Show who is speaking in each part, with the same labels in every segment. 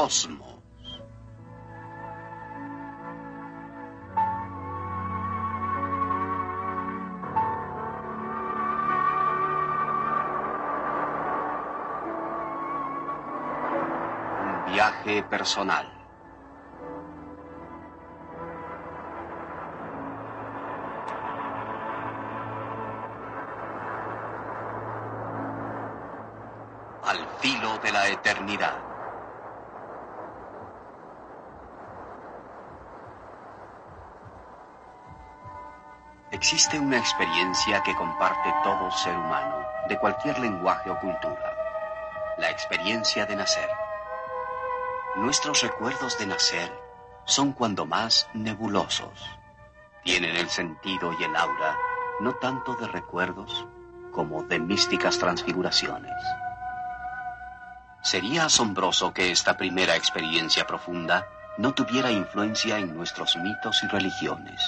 Speaker 1: cosmos. Un viaje personal. Existe una experiencia que comparte todo ser humano, de cualquier lenguaje o cultura. La experiencia de nacer. Nuestros recuerdos de nacer son cuando más nebulosos. Tienen el sentido y el aura no tanto de recuerdos como de místicas transfiguraciones. Sería asombroso que esta primera experiencia profunda no tuviera influencia en nuestros mitos y religiones,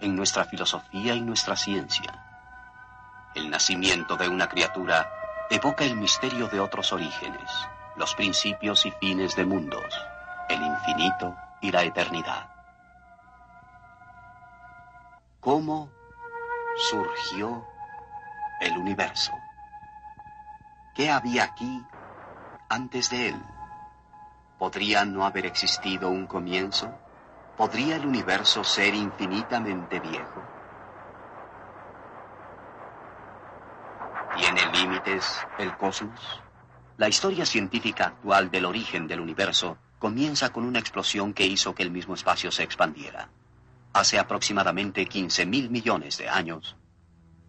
Speaker 1: en nuestra filosofía y nuestra ciencia. El nacimiento de una criatura evoca el misterio de otros orígenes, los principios y fines de mundos, el infinito y la eternidad. ¿Cómo surgió el universo? ¿Qué había aquí antes de él? ¿Podría no haber existido un comienzo? ¿Podría el universo ser infinitamente viejo? ¿Tiene límites el cosmos? La historia científica actual del origen del universo comienza con una explosión que hizo que el mismo espacio se expandiera. Hace aproximadamente 15 mil millones de años,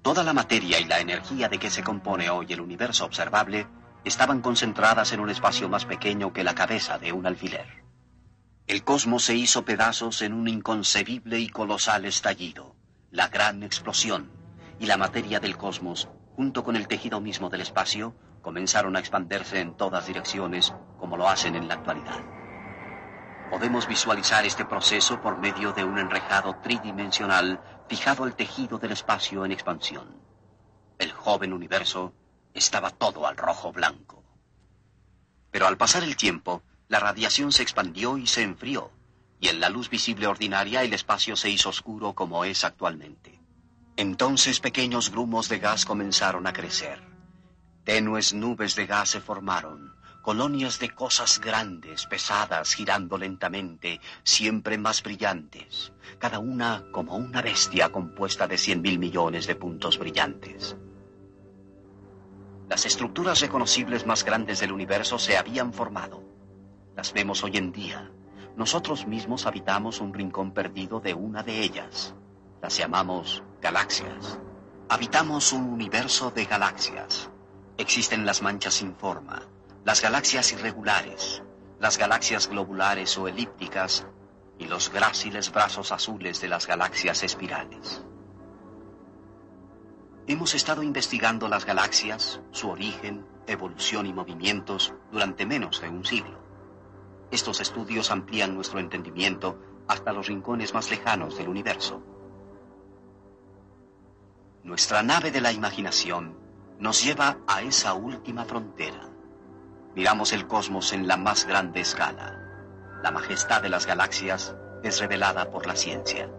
Speaker 1: toda la materia y la energía de que se compone hoy el universo observable estaban concentradas en un espacio más pequeño que la cabeza de un alfiler. El cosmos se hizo pedazos en un inconcebible y colosal estallido, la gran explosión, y la materia del cosmos, junto con el tejido mismo del espacio, comenzaron a expandirse en todas direcciones como lo hacen en la actualidad. Podemos visualizar este proceso por medio de un enrejado tridimensional fijado al tejido del espacio en expansión. El joven universo estaba todo al rojo blanco. Pero al pasar el tiempo, la radiación se expandió y se enfrió, y en la luz visible ordinaria el espacio se hizo oscuro como es actualmente. Entonces pequeños grumos de gas comenzaron a crecer. Tenues nubes de gas se formaron, colonias de cosas grandes, pesadas, girando lentamente, siempre más brillantes, cada una como una bestia compuesta de cien mil millones de puntos brillantes. Las estructuras reconocibles más grandes del universo se habían formado. Las vemos hoy en día. Nosotros mismos habitamos un rincón perdido de una de ellas. Las llamamos galaxias. Habitamos un universo de galaxias. Existen las manchas sin forma, las galaxias irregulares, las galaxias globulares o elípticas y los gráciles brazos azules de las galaxias espirales. Hemos estado investigando las galaxias, su origen, evolución y movimientos durante menos de un siglo. Estos estudios amplían nuestro entendimiento hasta los rincones más lejanos del universo. Nuestra nave de la imaginación nos lleva a esa última frontera. Miramos el cosmos en la más grande escala. La majestad de las galaxias es revelada por la ciencia.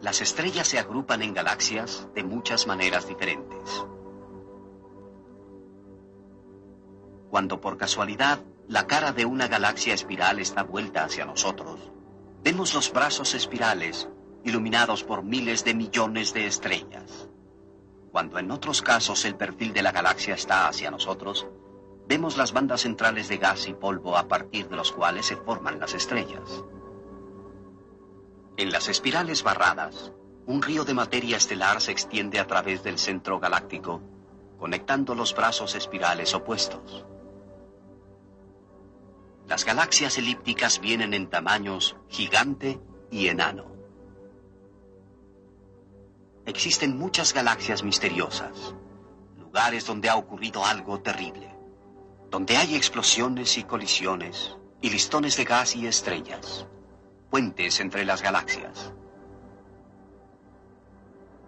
Speaker 1: Las estrellas se agrupan en galaxias de muchas maneras diferentes. Cuando por casualidad la cara de una galaxia espiral está vuelta hacia nosotros, vemos los brazos espirales iluminados por miles de millones de estrellas. Cuando en otros casos el perfil de la galaxia está hacia nosotros, vemos las bandas centrales de gas y polvo a partir de los cuales se forman las estrellas. En las espirales barradas, un río de materia estelar se extiende a través del centro galáctico, conectando los brazos espirales opuestos. Las galaxias elípticas vienen en tamaños gigante y enano. Existen muchas galaxias misteriosas, lugares donde ha ocurrido algo terrible, donde hay explosiones y colisiones, y listones de gas y estrellas, puentes entre las galaxias.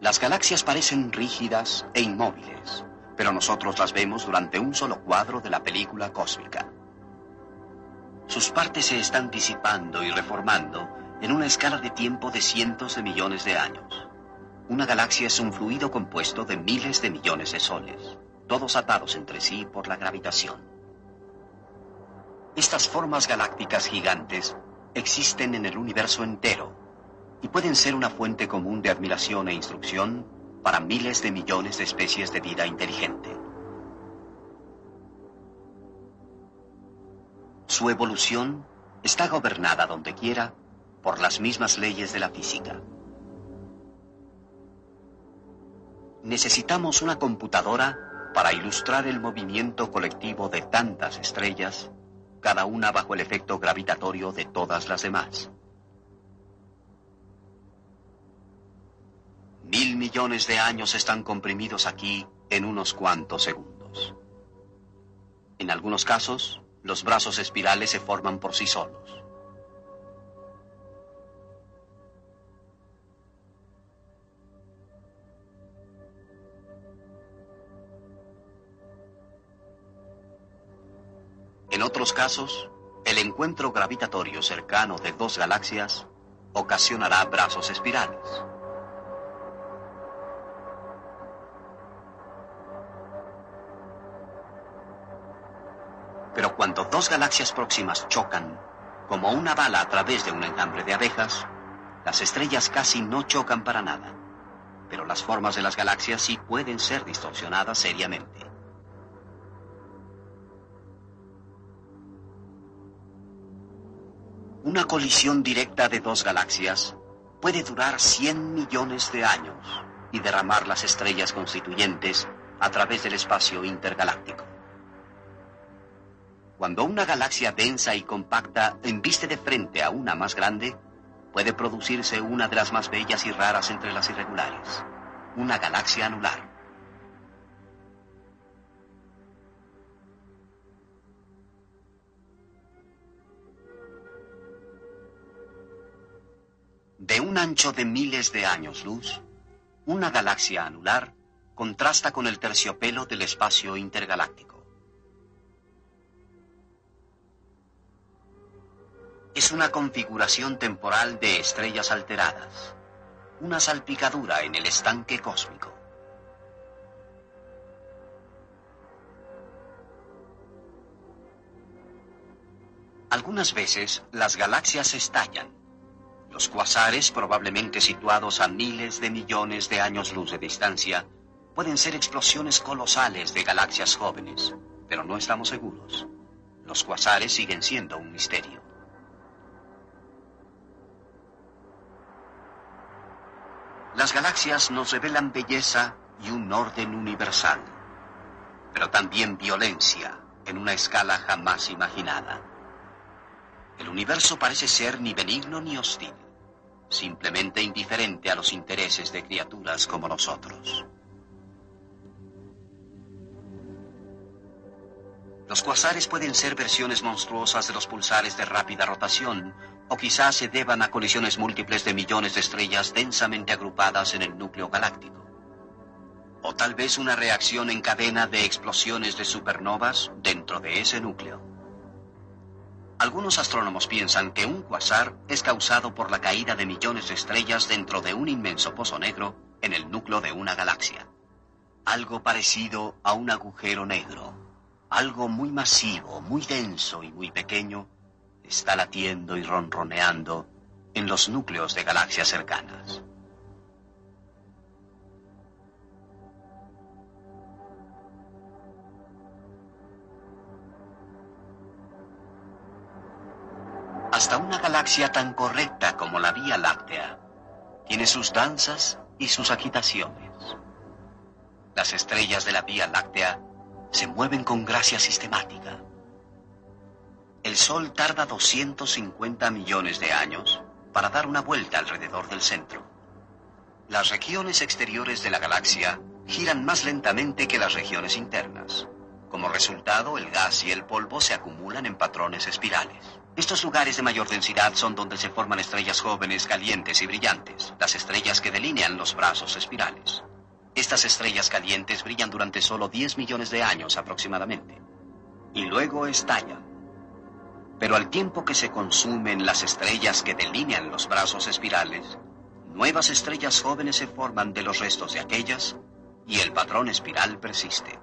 Speaker 1: Las galaxias parecen rígidas e inmóviles, pero nosotros las vemos durante un solo cuadro de la película cósmica. Sus partes se están disipando y reformando en una escala de tiempo de cientos de millones de años. Una galaxia es un fluido compuesto de miles de millones de soles, todos atados entre sí por la gravitación. Estas formas galácticas gigantes existen en el universo entero y pueden ser una fuente común de admiración e instrucción para miles de millones de especies de vida inteligente. Su evolución está gobernada donde quiera por las mismas leyes de la física. Necesitamos una computadora para ilustrar el movimiento colectivo de tantas estrellas, cada una bajo el efecto gravitatorio de todas las demás. Mil millones de años están comprimidos aquí en unos cuantos segundos. En algunos casos, los brazos espirales se forman por sí solos. En otros casos, el encuentro gravitatorio cercano de dos galaxias ocasionará brazos espirales. Pero cuando dos galaxias próximas chocan, como una bala a través de un enjambre de abejas, las estrellas casi no chocan para nada. Pero las formas de las galaxias sí pueden ser distorsionadas seriamente. Una colisión directa de dos galaxias puede durar 100 millones de años y derramar las estrellas constituyentes a través del espacio intergaláctico. Cuando una galaxia densa y compacta embiste de frente a una más grande, puede producirse una de las más bellas y raras entre las irregulares, una galaxia anular. De un ancho de miles de años luz, una galaxia anular contrasta con el terciopelo del espacio intergaláctico. Es una configuración temporal de estrellas alteradas, una salpicadura en el estanque cósmico. Algunas veces las galaxias estallan. Los cuasares, probablemente situados a miles de millones de años luz de distancia, pueden ser explosiones colosales de galaxias jóvenes, pero no estamos seguros. Los cuasares siguen siendo un misterio. Las galaxias nos revelan belleza y un orden universal, pero también violencia en una escala jamás imaginada. El universo parece ser ni benigno ni hostil, simplemente indiferente a los intereses de criaturas como nosotros. Los cuasares pueden ser versiones monstruosas de los pulsares de rápida rotación o quizás se deban a colisiones múltiples de millones de estrellas densamente agrupadas en el núcleo galáctico. O tal vez una reacción en cadena de explosiones de supernovas dentro de ese núcleo. Algunos astrónomos piensan que un cuasar es causado por la caída de millones de estrellas dentro de un inmenso pozo negro en el núcleo de una galaxia. Algo parecido a un agujero negro. Algo muy masivo, muy denso y muy pequeño está latiendo y ronroneando en los núcleos de galaxias cercanas. Hasta una galaxia tan correcta como la Vía Láctea tiene sus danzas y sus agitaciones. Las estrellas de la Vía Láctea se mueven con gracia sistemática el Sol tarda 250 millones de años para dar una vuelta alrededor del centro. Las regiones exteriores de la galaxia giran más lentamente que las regiones internas. Como resultado, el gas y el polvo se acumulan en patrones espirales. Estos lugares de mayor densidad son donde se forman estrellas jóvenes, calientes y brillantes, las estrellas que delinean los brazos espirales. Estas estrellas calientes brillan durante solo 10 millones de años aproximadamente. Y luego estallan. Pero al tiempo que se consumen las estrellas que delinean los brazos espirales, nuevas estrellas jóvenes se forman de los restos de aquellas y el patrón espiral persiste.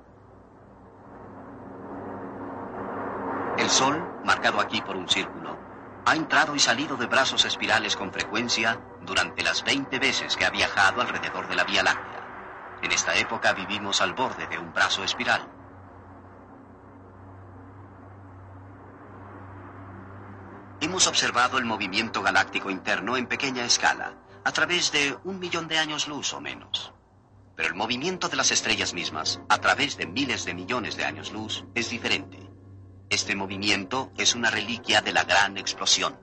Speaker 1: El Sol, marcado aquí por un círculo, ha entrado y salido de brazos espirales con frecuencia durante las 20 veces que ha viajado alrededor de la Vía Láctea. En esta época vivimos al borde de un brazo espiral. Hemos observado el movimiento galáctico interno en pequeña escala, a través de un millón de años luz o menos. Pero el movimiento de las estrellas mismas, a través de miles de millones de años luz, es diferente. Este movimiento es una reliquia de la gran explosión.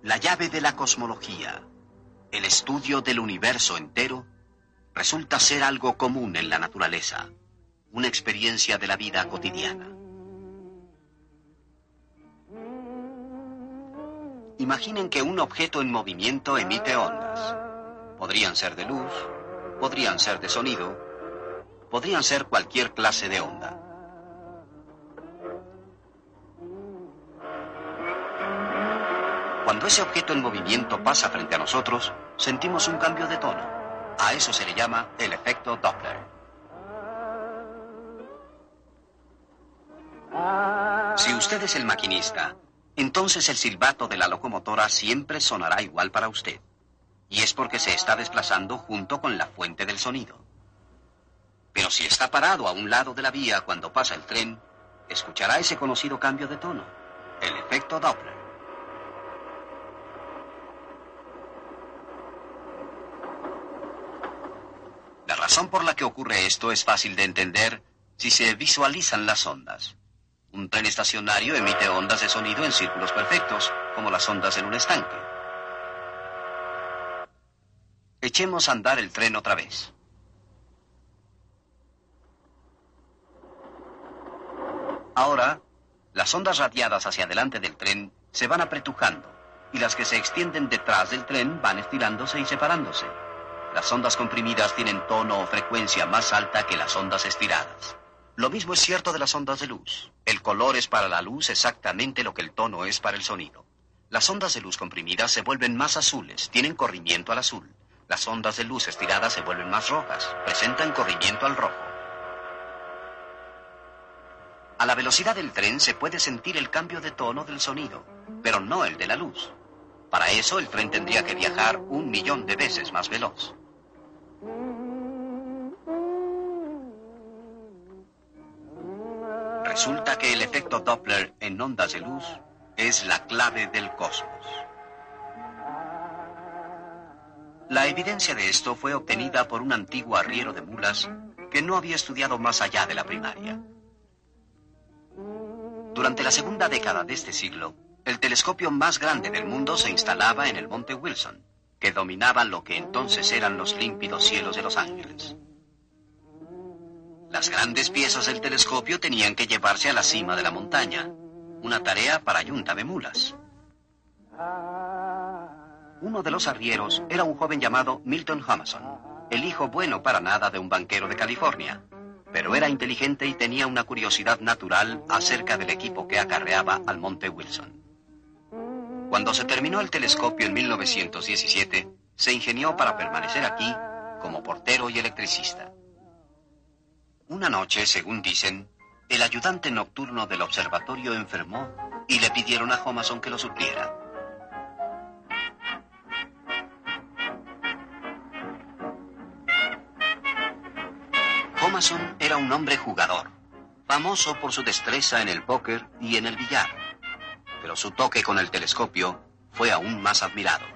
Speaker 1: La llave de la cosmología, el estudio del universo entero resulta ser algo común en la naturaleza, una experiencia de la vida cotidiana. Imaginen que un objeto en movimiento emite ondas. Podrían ser de luz, podrían ser de sonido, podrían ser cualquier clase de onda. Cuando ese objeto en movimiento pasa frente a nosotros, sentimos un cambio de tono. A eso se le llama el efecto Doppler. Si usted es el maquinista, entonces el silbato de la locomotora siempre sonará igual para usted. Y es porque se está desplazando junto con la fuente del sonido. Pero si está parado a un lado de la vía cuando pasa el tren, escuchará ese conocido cambio de tono, el efecto Doppler. La razón por la que ocurre esto es fácil de entender si se visualizan las ondas. Un tren estacionario emite ondas de sonido en círculos perfectos, como las ondas en un estanque. Echemos a andar el tren otra vez. Ahora, las ondas radiadas hacia adelante del tren se van apretujando y las que se extienden detrás del tren van estirándose y separándose. Las ondas comprimidas tienen tono o frecuencia más alta que las ondas estiradas. Lo mismo es cierto de las ondas de luz. El color es para la luz exactamente lo que el tono es para el sonido. Las ondas de luz comprimidas se vuelven más azules, tienen corrimiento al azul. Las ondas de luz estiradas se vuelven más rojas, presentan corrimiento al rojo. A la velocidad del tren se puede sentir el cambio de tono del sonido, pero no el de la luz. Para eso el tren tendría que viajar un millón de veces más veloz. Resulta que el efecto Doppler en ondas de luz es la clave del cosmos. La evidencia de esto fue obtenida por un antiguo arriero de mulas que no había estudiado más allá de la primaria. Durante la segunda década de este siglo, el telescopio más grande del mundo se instalaba en el Monte Wilson, que dominaba lo que entonces eran los límpidos cielos de Los Ángeles. Las grandes piezas del telescopio tenían que llevarse a la cima de la montaña, una tarea para yunta de mulas. Uno de los arrieros era un joven llamado Milton Humason, el hijo bueno para nada de un banquero de California, pero era inteligente y tenía una curiosidad natural acerca del equipo que acarreaba al Monte Wilson. Cuando se terminó el telescopio en 1917, se ingenió para permanecer aquí como portero y electricista. Una noche, según dicen, el ayudante nocturno del observatorio enfermó y le pidieron a Homason que lo supliera. Homason era un hombre jugador, famoso por su destreza en el póker y en el billar, pero su toque con el telescopio fue aún más admirado.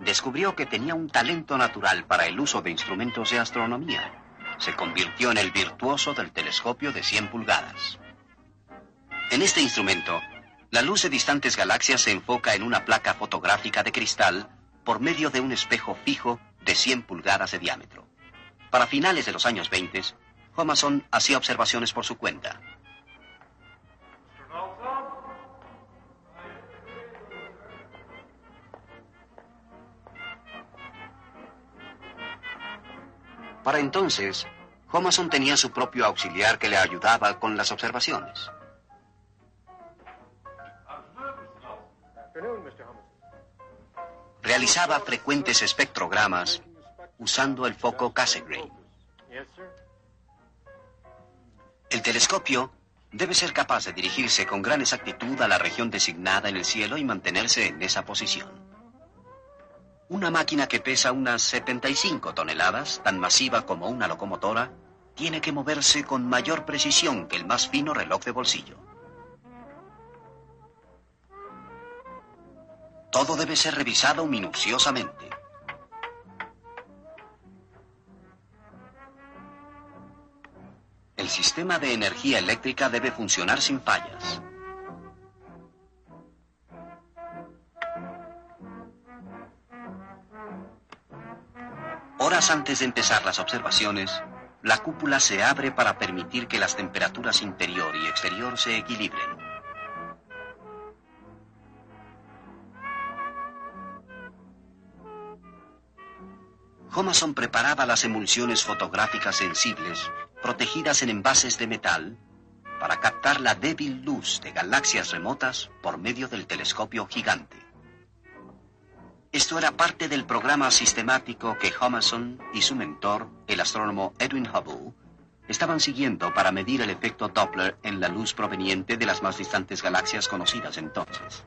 Speaker 1: Descubrió que tenía un talento natural para el uso de instrumentos de astronomía se convirtió en el virtuoso del telescopio de 100 pulgadas. En este instrumento, la luz de distantes galaxias se enfoca en una placa fotográfica de cristal por medio de un espejo fijo de 100 pulgadas de diámetro. Para finales de los años 20, Homason hacía observaciones por su cuenta. Para entonces, Homason tenía su propio auxiliar que le ayudaba con las observaciones. Realizaba frecuentes espectrogramas usando el foco Cassegrain. El telescopio debe ser capaz de dirigirse con gran exactitud a la región designada en el cielo y mantenerse en esa posición. Una máquina que pesa unas 75 toneladas, tan masiva como una locomotora, tiene que moverse con mayor precisión que el más fino reloj de bolsillo. Todo debe ser revisado minuciosamente. El sistema de energía eléctrica debe funcionar sin fallas. Horas antes de empezar las observaciones, la cúpula se abre para permitir que las temperaturas interior y exterior se equilibren. Homason preparaba las emulsiones fotográficas sensibles protegidas en envases de metal, para captar la débil luz de galaxias remotas por medio del telescopio gigante. Esto era parte del programa sistemático que Homason y su mentor, el astrónomo Edwin Hubble, estaban siguiendo para medir el efecto Doppler en la luz proveniente de las más distantes galaxias conocidas entonces.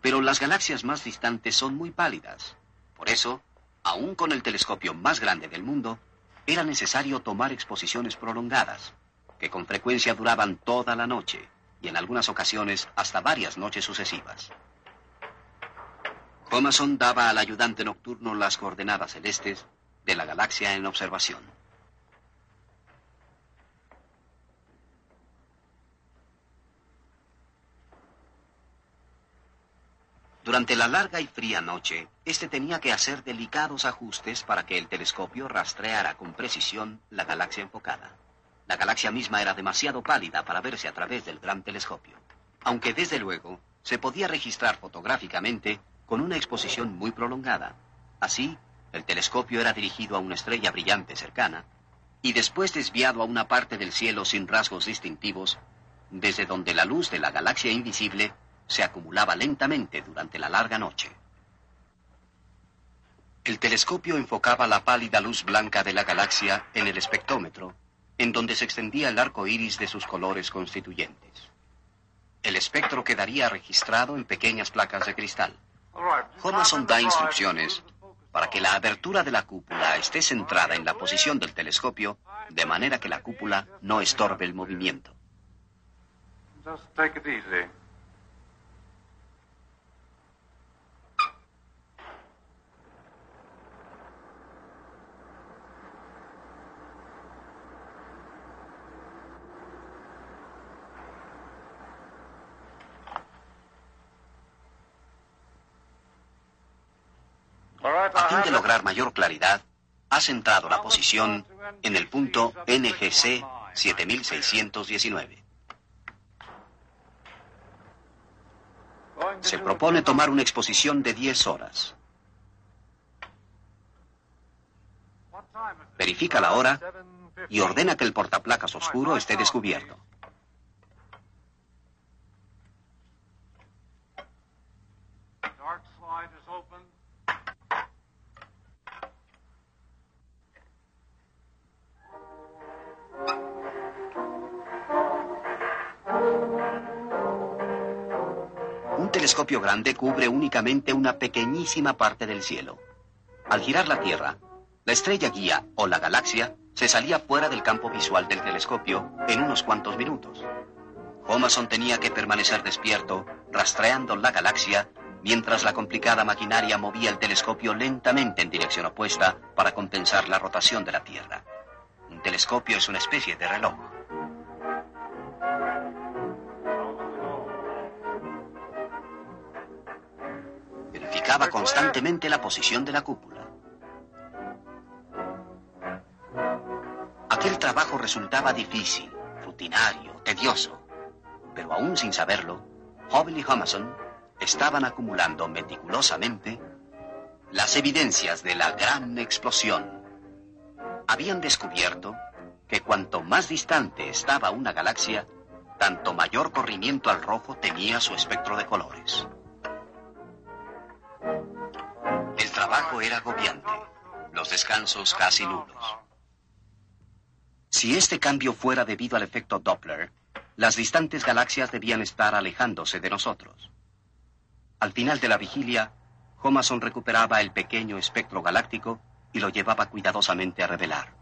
Speaker 1: Pero las galaxias más distantes son muy pálidas. Por eso, aún con el telescopio más grande del mundo, era necesario tomar exposiciones prolongadas, que con frecuencia duraban toda la noche y en algunas ocasiones hasta varias noches sucesivas. Thomason daba al ayudante nocturno las coordenadas celestes de la galaxia en observación. Durante la larga y fría noche, este tenía que hacer delicados ajustes para que el telescopio rastreara con precisión la galaxia enfocada. La galaxia misma era demasiado pálida para verse a través del gran telescopio, aunque desde luego se podía registrar fotográficamente con una exposición muy prolongada. Así, el telescopio era dirigido a una estrella brillante cercana y después desviado a una parte del cielo sin rasgos distintivos, desde donde la luz de la galaxia invisible se acumulaba lentamente durante la larga noche. El telescopio enfocaba la pálida luz blanca de la galaxia en el espectrómetro, en donde se extendía el arco iris de sus colores constituyentes. El espectro quedaría registrado en pequeñas placas de cristal. Homason da instrucciones para que la abertura de la cúpula esté centrada en la posición del telescopio, de manera que la cúpula no estorbe el movimiento. A fin de lograr mayor claridad, ha centrado la posición en el punto NGC 7619. Se propone tomar una exposición de 10 horas. Verifica la hora y ordena que el portaplacas oscuro esté descubierto. Telescopio grande cubre únicamente una pequeñísima parte del cielo. Al girar la Tierra, la estrella guía o la galaxia se salía fuera del campo visual del telescopio en unos cuantos minutos. Homason tenía que permanecer despierto, rastreando la galaxia, mientras la complicada maquinaria movía el telescopio lentamente en dirección opuesta para compensar la rotación de la Tierra. Un telescopio es una especie de reloj. Constantemente la posición de la cúpula. Aquel trabajo resultaba difícil, rutinario, tedioso, pero aún sin saberlo, Hubble y Homason estaban acumulando meticulosamente las evidencias de la gran explosión habían descubierto que cuanto más distante estaba una galaxia, tanto mayor corrimiento al rojo tenía su espectro de colores. El trabajo era agobiante, los descansos casi nulos. Si este cambio fuera debido al efecto Doppler, las distantes galaxias debían estar alejándose de nosotros. Al final de la vigilia, Homason recuperaba el pequeño espectro galáctico y lo llevaba cuidadosamente a revelar.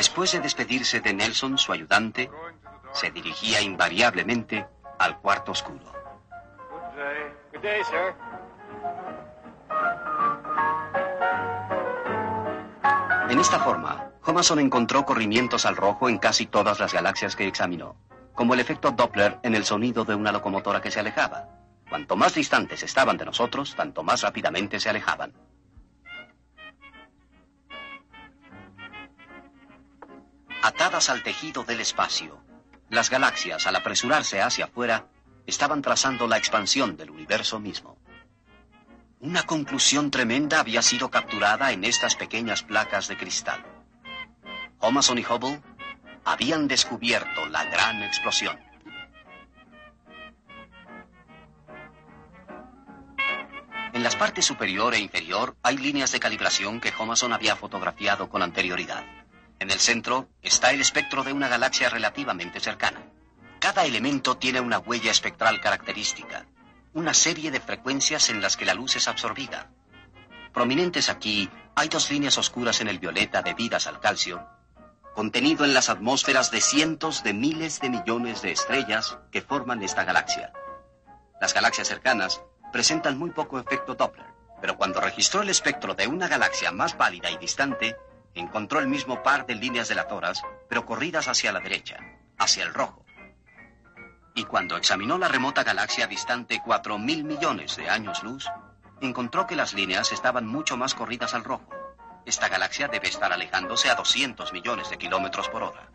Speaker 1: Después de despedirse de Nelson, su ayudante, se dirigía invariablemente al cuarto oscuro. En esta forma, Homason encontró corrimientos al rojo en casi todas las galaxias que examinó, como el efecto Doppler en el sonido de una locomotora que se alejaba. Cuanto más distantes estaban de nosotros, tanto más rápidamente se alejaban. Atadas al tejido del espacio, las galaxias, al apresurarse hacia afuera, estaban trazando la expansión del universo mismo. Una conclusión tremenda había sido capturada en estas pequeñas placas de cristal. Homason y Hubble habían descubierto la gran explosión. En las partes superior e inferior hay líneas de calibración que Homason había fotografiado con anterioridad. En el centro está el espectro de una galaxia relativamente cercana. Cada elemento tiene una huella espectral característica, una serie de frecuencias en las que la luz es absorbida. Prominentes aquí hay dos líneas oscuras en el violeta debidas al calcio, contenido en las atmósferas de cientos de miles de millones de estrellas que forman esta galaxia. Las galaxias cercanas presentan muy poco efecto Doppler, pero cuando registró el espectro de una galaxia más pálida y distante, encontró el mismo par de líneas delatoras, pero corridas hacia la derecha, hacia el rojo y cuando examinó la remota galaxia distante 4.000 millones de años luz, encontró que las líneas estaban mucho más corridas al rojo. Esta galaxia debe estar alejándose a 200 millones de kilómetros por hora.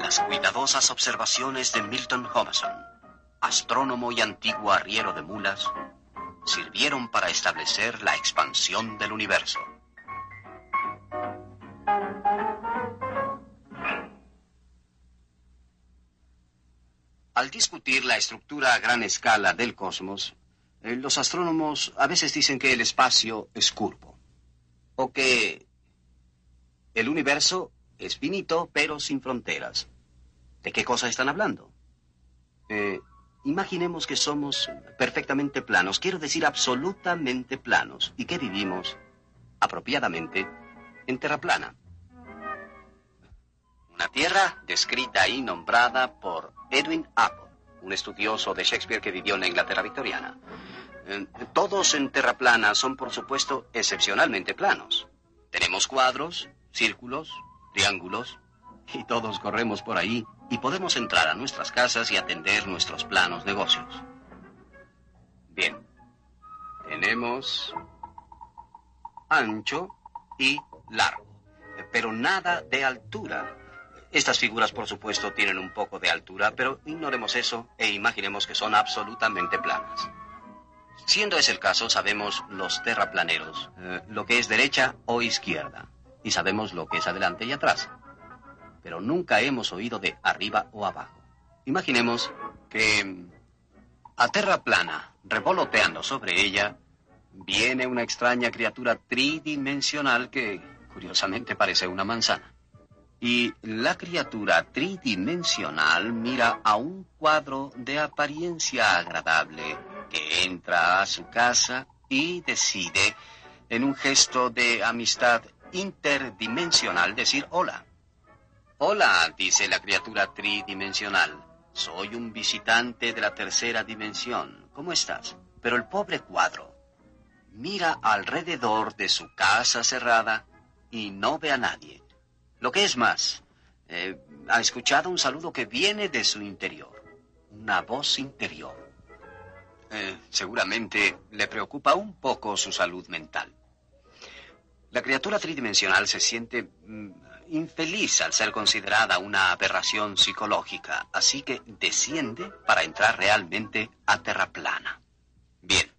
Speaker 1: Las cuidadosas observaciones de Milton Homason, astrónomo y antiguo arriero de mulas, sirvieron para establecer la expansión del universo. Al discutir la estructura a gran escala del cosmos, eh, los astrónomos a veces dicen que el espacio es curvo, o que el universo es finito pero sin fronteras. ¿De qué cosa están hablando? Eh, imaginemos que somos perfectamente planos, quiero decir absolutamente planos, y que vivimos apropiadamente en tierra plana. Una tierra descrita y nombrada por Edwin Apple, un estudioso de Shakespeare que vivió en la Inglaterra victoriana. Eh, todos en Terra plana son, por supuesto, excepcionalmente planos. Tenemos cuadros, círculos, triángulos, y todos corremos por ahí y podemos entrar a nuestras casas y atender nuestros planos negocios. Bien, tenemos ancho y largo, pero nada de altura. Estas figuras, por supuesto, tienen un poco de altura, pero ignoremos eso e imaginemos que son absolutamente planas. Siendo ese el caso, sabemos los terraplaneros, eh, lo que es derecha o izquierda, y sabemos lo que es adelante y atrás. Pero nunca hemos oído de arriba o abajo. Imaginemos que a terra plana, revoloteando sobre ella, viene una extraña criatura tridimensional que, curiosamente, parece una manzana. Y la criatura tridimensional mira a un cuadro de apariencia agradable que entra a su casa y decide, en un gesto de amistad interdimensional, decir hola. Hola, dice la criatura tridimensional. Soy un visitante de la tercera dimensión. ¿Cómo estás? Pero el pobre cuadro mira alrededor de su casa cerrada y no ve a nadie. Lo que es más, eh, ha escuchado un saludo que viene de su interior, una voz interior. Eh, seguramente le preocupa un poco su salud mental. La criatura tridimensional se siente mm, infeliz al ser considerada una aberración psicológica, así que desciende para entrar realmente a Terra plana. Bien,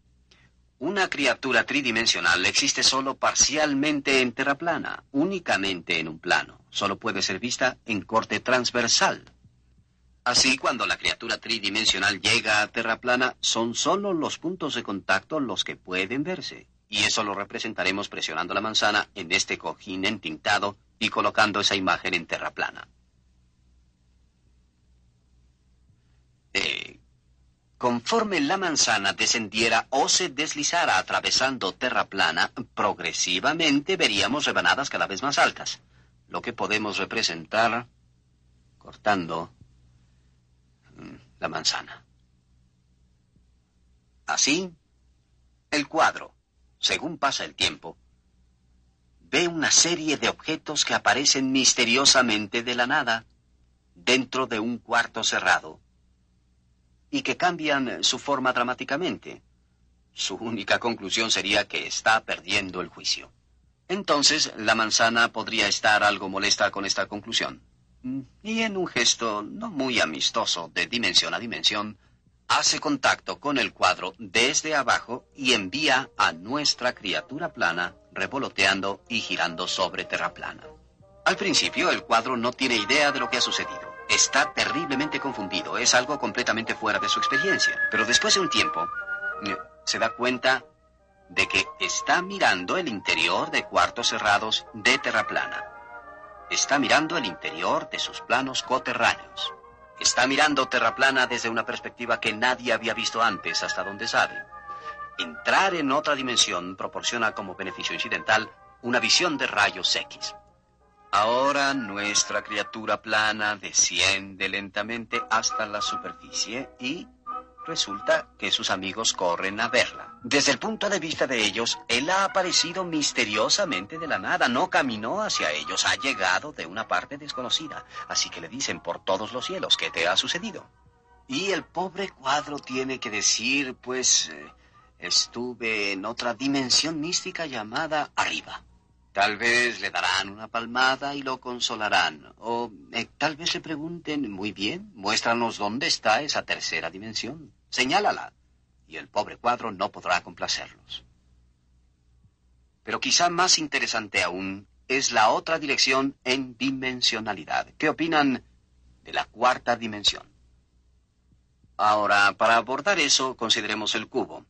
Speaker 1: una criatura tridimensional existe solo parcialmente en Terra plana, únicamente en un plano. Solo puede ser vista en corte transversal. Así, cuando la criatura tridimensional llega a Terra plana, son solo los puntos de contacto los que pueden verse. Y eso lo representaremos presionando la manzana en este cojín entintado y colocando esa imagen en terra plana. Eh, conforme la manzana descendiera o se deslizara atravesando terra plana, progresivamente veríamos rebanadas cada vez más altas, lo que podemos representar cortando mm, la manzana. Así, el cuadro según pasa el tiempo, ve una serie de objetos que aparecen misteriosamente de la nada dentro de un cuarto cerrado y que cambian su forma dramáticamente. Su única conclusión sería que está perdiendo el juicio. Entonces, la manzana podría estar algo molesta con esta conclusión. Y en un gesto no muy amistoso de dimensión a dimensión, hace contacto con el cuadro desde abajo y envía a nuestra criatura plana revoloteando y girando sobre terra plana. Al principio el cuadro no tiene idea de lo que ha sucedido. Está terriblemente confundido, es algo completamente fuera de su experiencia. Pero después de un tiempo, eh, se da cuenta de que está mirando el interior de cuartos cerrados de terra plana. Está mirando el interior de sus planos coterráneos. Está mirando Terraplana desde una perspectiva que nadie había visto antes, hasta donde sabe. Entrar en otra dimensión proporciona como beneficio incidental una visión de rayos X. Ahora nuestra criatura plana desciende lentamente hasta la superficie y Resulta que sus amigos corren a verla. Desde el punto de vista de ellos, él ha aparecido misteriosamente de la nada, no caminó hacia ellos, ha llegado de una parte desconocida, así que le dicen por todos los cielos qué te ha sucedido. Y el pobre cuadro tiene que decir, pues, eh, estuve en otra dimensión mística llamada arriba. Tal vez le darán una palmada y lo consolarán. O eh, tal vez le pregunten, muy bien, muéstranos dónde está esa tercera dimensión. Señálala. Y el pobre cuadro no podrá complacerlos. Pero quizá más interesante aún es la otra dirección en dimensionalidad. ¿Qué opinan de la cuarta dimensión? Ahora, para abordar eso, consideremos el cubo.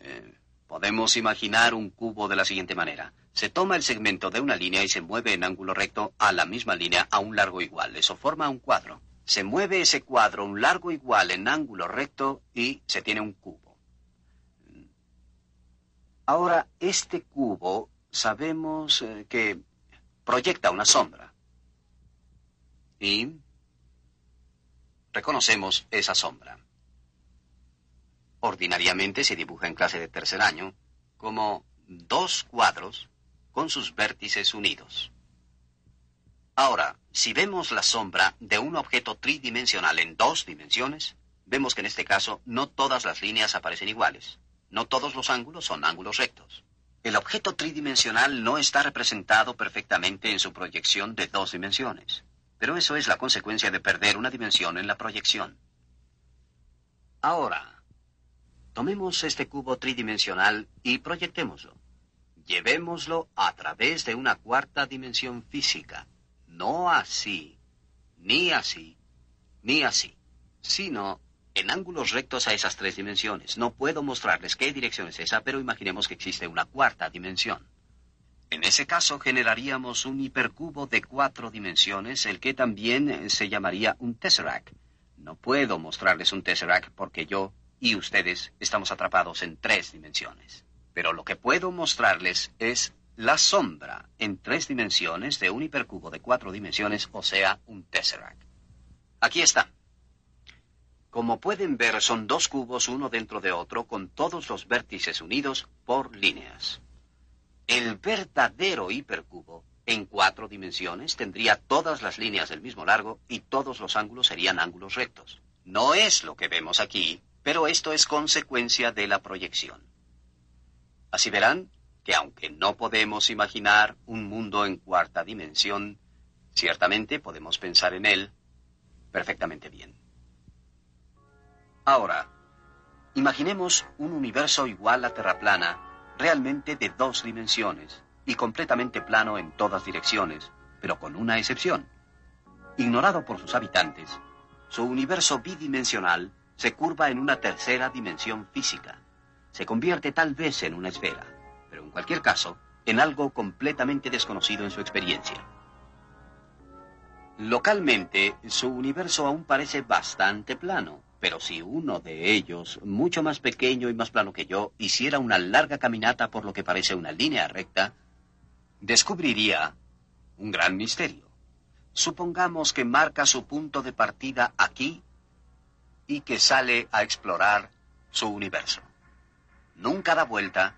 Speaker 1: Eh, podemos imaginar un cubo de la siguiente manera. Se toma el segmento de una línea y se mueve en ángulo recto a la misma línea a un largo igual. Eso forma un cuadro. Se mueve ese cuadro un largo igual en ángulo recto y se tiene un cubo. Ahora, este cubo sabemos eh, que proyecta una sombra. Y reconocemos esa sombra. Ordinariamente se dibuja en clase de tercer año como dos cuadros con sus vértices unidos. Ahora, si vemos la sombra de un objeto tridimensional en dos dimensiones, vemos que en este caso no todas las líneas aparecen iguales. No todos los ángulos son ángulos rectos. El objeto tridimensional no está representado perfectamente en su proyección de dos dimensiones. Pero eso es la consecuencia de perder una dimensión en la proyección. Ahora, tomemos este cubo tridimensional y proyectémoslo. Llevémoslo a través de una cuarta dimensión física, no así, ni así, ni así, sino en ángulos rectos a esas tres dimensiones. No puedo mostrarles qué dirección es esa, pero imaginemos que existe una cuarta dimensión. En ese caso generaríamos un hipercubo de cuatro dimensiones, el que también se llamaría un tesseract. No puedo mostrarles un tesseract porque yo y ustedes estamos atrapados en tres dimensiones pero lo que puedo mostrarles es la sombra en tres dimensiones de un hipercubo de cuatro dimensiones, o sea, un tesseract. Aquí está. Como pueden ver, son dos cubos uno dentro de otro con todos los vértices unidos por líneas. El verdadero hipercubo en cuatro dimensiones tendría todas las líneas del mismo largo y todos los ángulos serían ángulos rectos. No es lo que vemos aquí, pero esto es consecuencia de la proyección. Así verán que aunque no podemos imaginar un mundo en cuarta dimensión, Ciertamente podemos pensar en él perfectamente bien. Ahora, imaginemos un universo igual a Terra plana, realmente de dos dimensiones y completamente plano en todas direcciones, pero con una excepción. Ignorado por sus habitantes, su universo bidimensional se curva en una tercera dimensión física. Se convierte tal vez en una esfera, pero en cualquier caso, en algo completamente desconocido en su experiencia. Localmente, su universo aún parece bastante plano, pero si uno de ellos, mucho más pequeño y más plano que yo, hiciera una larga caminata por lo que parece una línea recta, descubriría un gran misterio. Supongamos que marca su punto de partida aquí y que sale a explorar su universo. Nunca da vuelta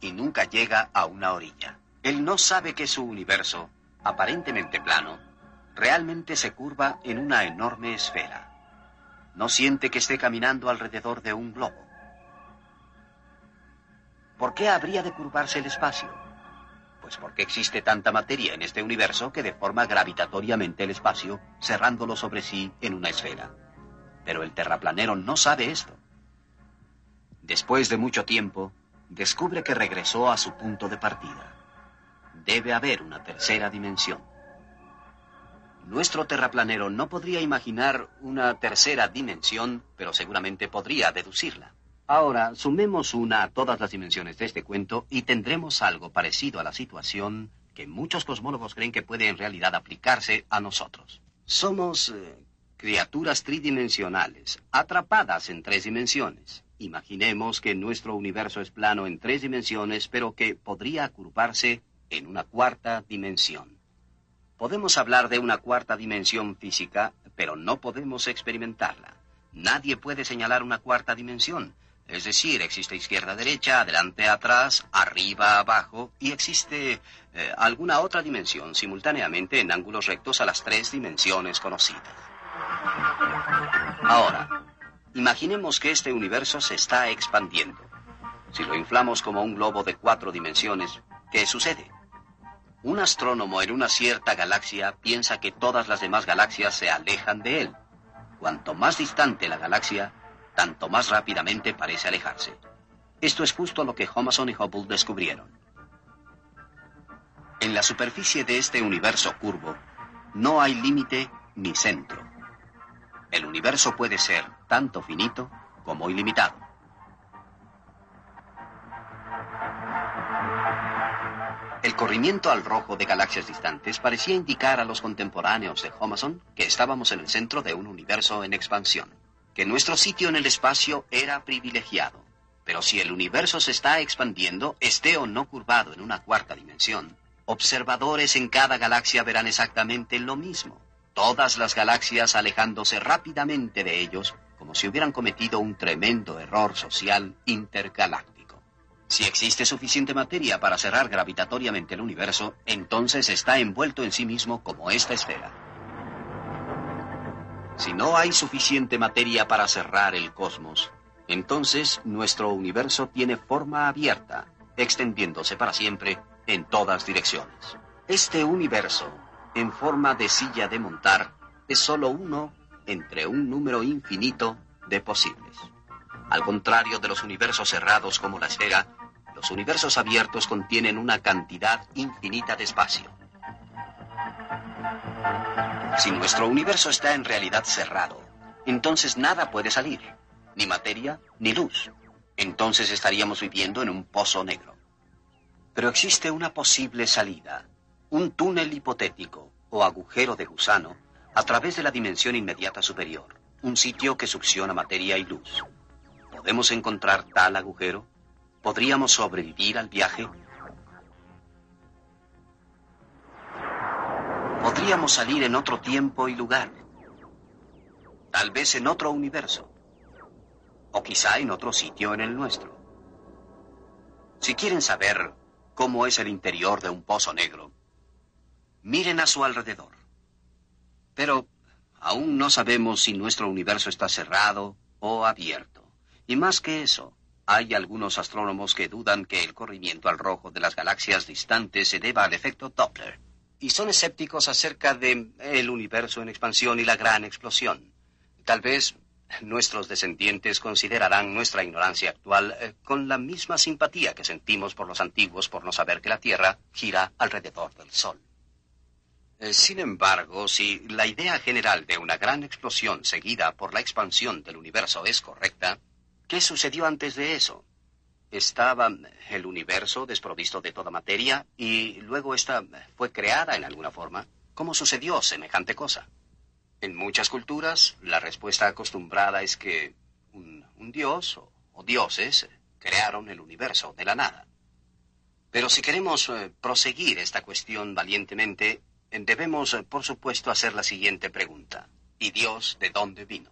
Speaker 1: y nunca llega a una orilla. Él no sabe que su universo, aparentemente plano, realmente se curva en una enorme esfera. No siente que esté caminando alrededor de un globo. ¿Por qué habría de curvarse el espacio? Pues porque existe tanta materia en este universo que deforma gravitatoriamente el espacio, cerrándolo sobre sí en una esfera. Pero el terraplanero no sabe esto. Después de mucho tiempo, descubre que regresó a su punto de partida. Debe haber una tercera dimensión. Nuestro terraplanero no podría imaginar una tercera dimensión, pero seguramente podría deducirla. Ahora, sumemos una a todas las dimensiones de este cuento y tendremos algo parecido a la situación que muchos cosmólogos creen que puede en realidad aplicarse a nosotros. Somos eh, criaturas tridimensionales, atrapadas en tres dimensiones. Imaginemos que nuestro universo es plano en tres dimensiones, pero que podría curvarse en una cuarta dimensión. Podemos hablar de una cuarta dimensión física, pero no podemos experimentarla. Nadie puede señalar una cuarta dimensión. Es decir, existe izquierda-derecha, adelante-atrás, arriba-abajo, y existe eh, alguna otra dimensión simultáneamente en ángulos rectos a las tres dimensiones conocidas. Ahora, imaginemos que este universo se está expandiendo. Si lo inflamos como un globo de cuatro dimensiones, ¿qué sucede? Un astrónomo en una cierta galaxia piensa que todas las demás galaxias se alejan de él. Cuanto más distante la galaxia, tanto más rápidamente parece alejarse. Esto es justo lo que Homason y Hubble descubrieron. En la superficie de este universo curvo, no hay límite ni centro. El universo puede ser tanto finito como ilimitado. El corrimiento al rojo de galaxias distantes parecía indicar a los contemporáneos de Homason que estábamos en el centro de un universo en expansión, que nuestro sitio en el espacio era privilegiado. Pero si el universo se está expandiendo, esté o no curvado en una cuarta dimensión, observadores en cada galaxia verán exactamente lo mismo todas las galaxias alejándose rápidamente de ellos como si hubieran cometido un tremendo error social intergaláctico. Si existe suficiente materia para cerrar gravitatoriamente el universo, entonces está envuelto en sí mismo como esta esfera. Si no hay suficiente materia para cerrar el cosmos, entonces nuestro universo tiene forma abierta, extendiéndose para siempre en todas direcciones. Este universo en forma de silla de montar es solo uno entre un número infinito de posibles. Al contrario de los universos cerrados como la esfera, los universos abiertos contienen una cantidad infinita de espacio. Si nuestro universo está en realidad cerrado, entonces nada puede salir, ni materia ni luz. Entonces estaríamos viviendo en un pozo negro. Pero existe una posible salida, un túnel hipotético o agujero de gusano a través de la dimensión inmediata superior, un sitio que succiona materia y luz. ¿Podemos encontrar tal agujero? ¿Podríamos sobrevivir al viaje? Podríamos salir en otro tiempo y lugar. Tal vez en otro universo. O quizá en otro sitio en el nuestro. Si quieren saber cómo es el interior de un pozo negro, Miren a su alrededor. Pero aún no sabemos si nuestro universo está cerrado o abierto. Y más que eso, hay algunos astrónomos que dudan que el corrimiento al rojo de las galaxias distantes se deba al efecto Doppler. y son escépticos acerca de el universo en expansión y la gran explosión. Tal vez nuestros descendientes considerarán nuestra ignorancia actual eh, con la misma simpatía que sentimos por los antiguos por no saber que la Tierra gira alrededor del Sol. Eh, sin embargo, si la idea general de una gran explosión seguida por la expansión del universo es correcta, ¿qué sucedió antes de eso? Estaba el universo desprovisto de toda materia y luego esta fue creada en alguna forma. ¿Cómo sucedió semejante cosa? En muchas culturas, la respuesta acostumbrada es que un, dios o, dioses crearon el universo de la nada. Pero si queremos eh, proseguir esta cuestión valientemente, debemos, eh, por supuesto, hacer la siguiente pregunta. ¿Y Dios de dónde vino?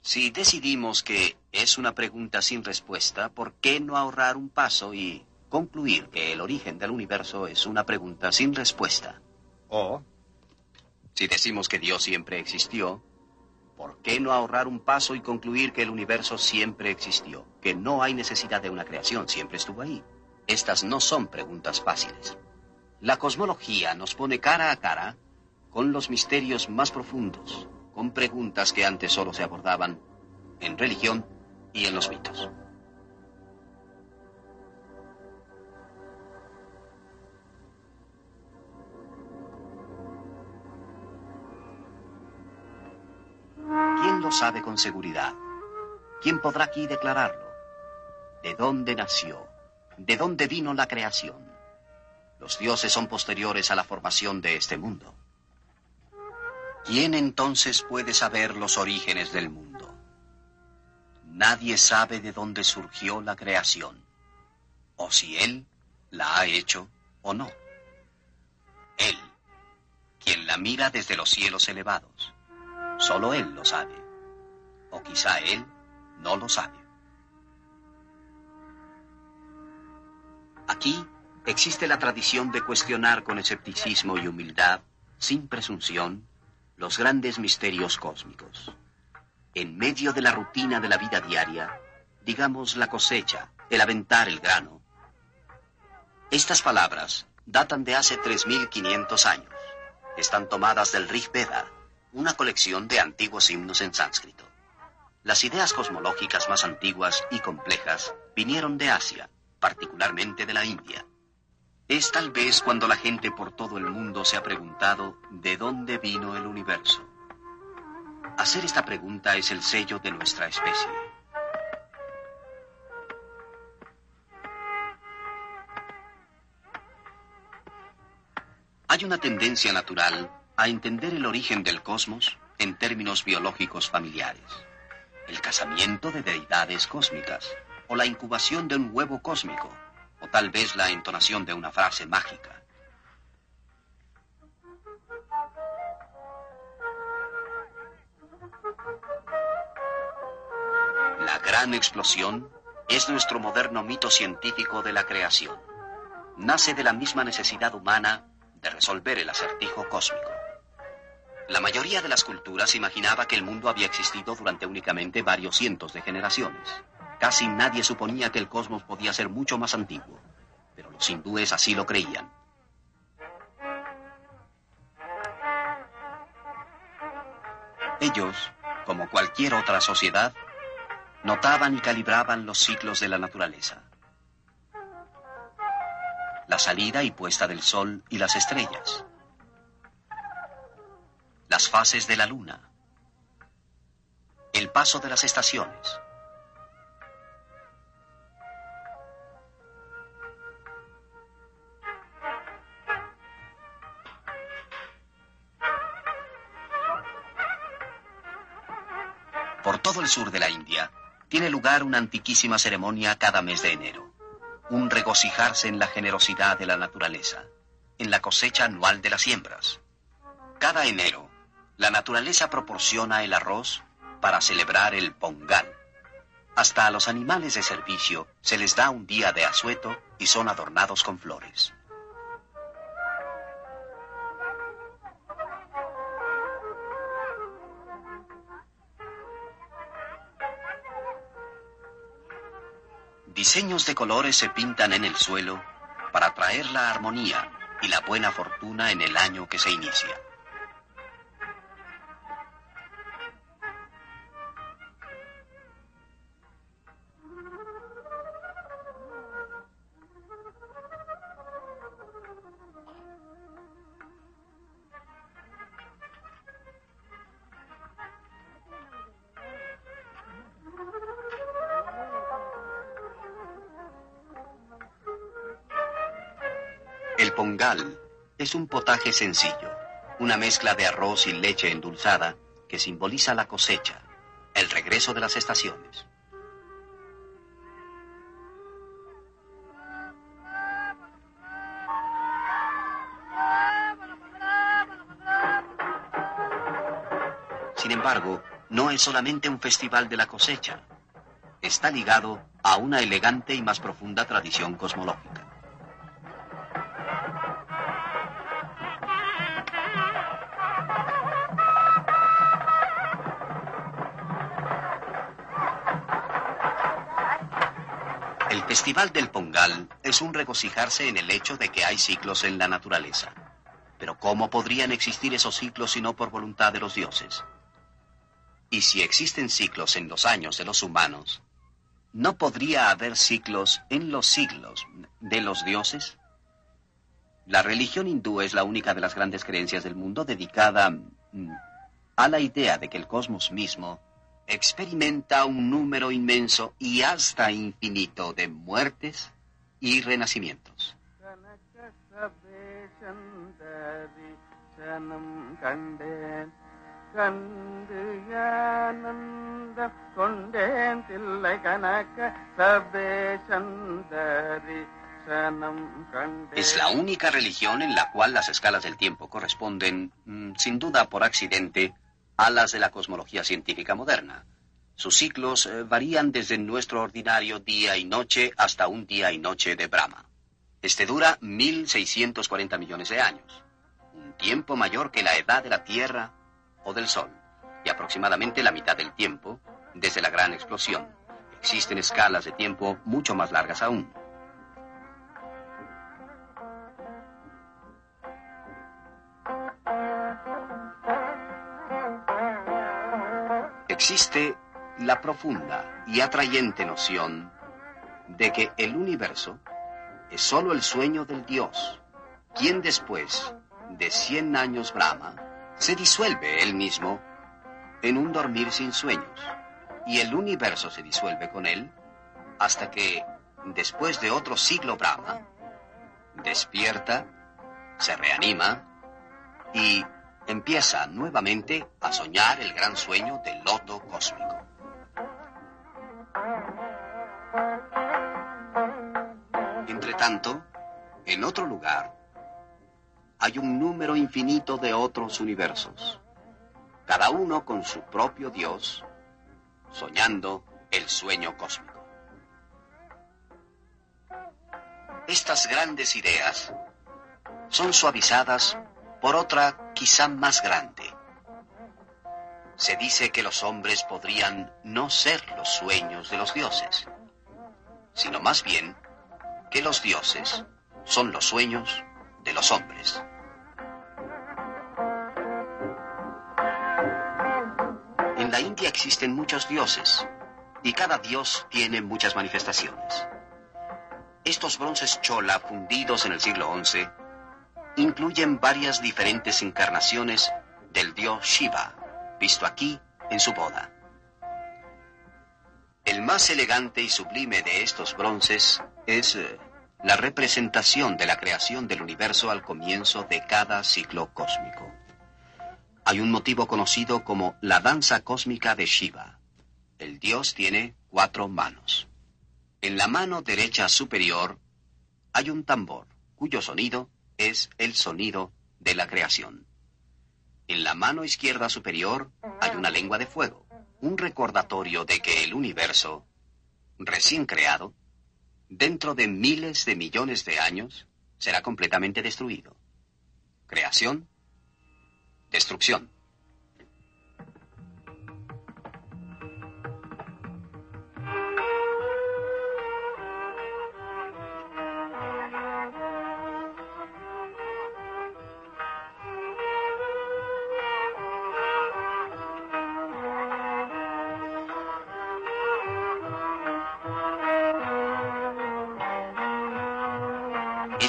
Speaker 1: Si decidimos que es una pregunta sin respuesta, ¿por qué no ahorrar un paso y concluir que el origen del universo es una pregunta sin respuesta? O, si decimos que Dios siempre existió, ¿por qué no ahorrar un paso y concluir que el universo siempre existió? Que no hay necesidad de una creación, siempre estuvo ahí. Estas no son preguntas fáciles. La cosmología nos pone cara a cara con los misterios más profundos, con preguntas que antes solo se abordaban en religión y en los mitos. ¿Quién lo sabe con seguridad? ¿Quién podrá aquí declararlo? ¿De dónde nació? ¿De dónde vino la creación? Los dioses son posteriores a la formación de este mundo. ¿Quién entonces puede saber los orígenes del mundo? Nadie sabe de dónde surgió la creación, o si Él la ha hecho o no. Él, quien la mira desde los cielos elevados, solo Él lo sabe, o quizá Él no lo sabe. Aquí existe la tradición de cuestionar con escepticismo y humildad, sin presunción, los grandes misterios cósmicos. En medio de la rutina de la vida diaria, digamos la cosecha, el aventar el grano, estas palabras datan de hace 3.500 años. Están tomadas del Rig Veda, una colección de antiguos himnos en sánscrito. Las ideas cosmológicas más antiguas y complejas vinieron de Asia, particularmente de la India. Es tal vez cuando la gente por todo el mundo se ha preguntado de dónde vino el universo. Hacer esta pregunta es el sello de nuestra especie. Hay una tendencia natural a entender el origen del cosmos en términos biológicos familiares. El casamiento de deidades cósmicas o la incubación de un huevo cósmico o tal vez la entonación de una frase mágica. La gran explosión es nuestro moderno mito científico de la creación. Nace de la misma necesidad humana de resolver el acertijo cósmico. La mayoría de las culturas imaginaba que el mundo había existido durante únicamente varios cientos de generaciones. Casi nadie suponía que el cosmos podía ser mucho más antiguo, pero los hindúes así lo creían. Ellos, como cualquier otra sociedad, notaban y calibraban los ciclos de la naturaleza. La salida y puesta del sol y las estrellas. Las fases de la luna. El paso de las estaciones. Todo el sur de la India, tiene lugar una antiquísima ceremonia cada mes de enero. Un regocijarse en la generosidad de la naturaleza, en la cosecha anual de las siembras. Cada enero, la naturaleza proporciona el arroz para celebrar el pongal. Hasta a los animales de servicio se les da un día de asueto y son adornados con flores. Diseños de colores se pintan en el suelo para traer la armonía, y la buena fortuna en el año que se inicia. Es un potaje sencillo, una mezcla de arroz y leche endulzada que simboliza la cosecha, el regreso de las estaciones. Sin embargo, no es solamente un festival de la cosecha. Está ligado a una elegante y más profunda tradición cosmológica. Festival del Pongal es un regocijarse en el hecho de que hay ciclos en la naturaleza. Pero ¿cómo podrían existir esos ciclos si no por voluntad de los dioses? Y si existen ciclos en los años de los humanos, ¿no podría haber ciclos en los siglos de los dioses? La religión hindú es la única de las grandes creencias del mundo dedicada mm, a la idea de que el cosmos mismo experimenta un número inmenso y hasta infinito de muertes y renacimientos. Es la única religión en la cual las escalas del tiempo corresponden, mm, sin duda por accidente, alas de la cosmología científica moderna. Sus ciclos eh, varían desde nuestro ordinario día y noche hasta un día y noche de Brahma. Este dura 1.640 millones de años, un tiempo mayor que la edad de la Tierra o del Sol, y aproximadamente la mitad del tiempo desde la gran explosión. Existen escalas de tiempo mucho más largas aún. Existe la profunda y atrayente noción de que el universo es sólo el sueño del Dios, quien después de cien años Brahma se disuelve él mismo en un dormir sin sueños, y el universo se disuelve con él hasta que, después de otro siglo Brahma, despierta, se reanima y empieza nuevamente a soñar el gran sueño del loto cósmico. Entre tanto, en otro lugar, hay un número infinito de otros universos, cada uno con su propio Dios, soñando el sueño cósmico. Estas grandes ideas son suavizadas por otra quizá más grande. Se dice que los hombres podrían no ser los sueños de los dioses, sino más bien que los dioses son los sueños de los hombres. En la India existen muchos dioses y cada dios tiene muchas manifestaciones. Estos bronces chola fundidos en el siglo XI incluyen varias diferentes encarnaciones del dios Shiva, visto aquí en su boda. El más elegante y sublime de estos bronces es eh, la representación de la creación del universo al comienzo de cada ciclo cósmico. Hay un motivo conocido como la danza cósmica de Shiva. El dios tiene cuatro manos. En la mano derecha superior hay un tambor, cuyo sonido es el sonido de la creación. En la mano izquierda superior hay una lengua de fuego, un recordatorio de que el universo, recién creado, dentro de miles de millones de años, será completamente destruido. Creación, destrucción.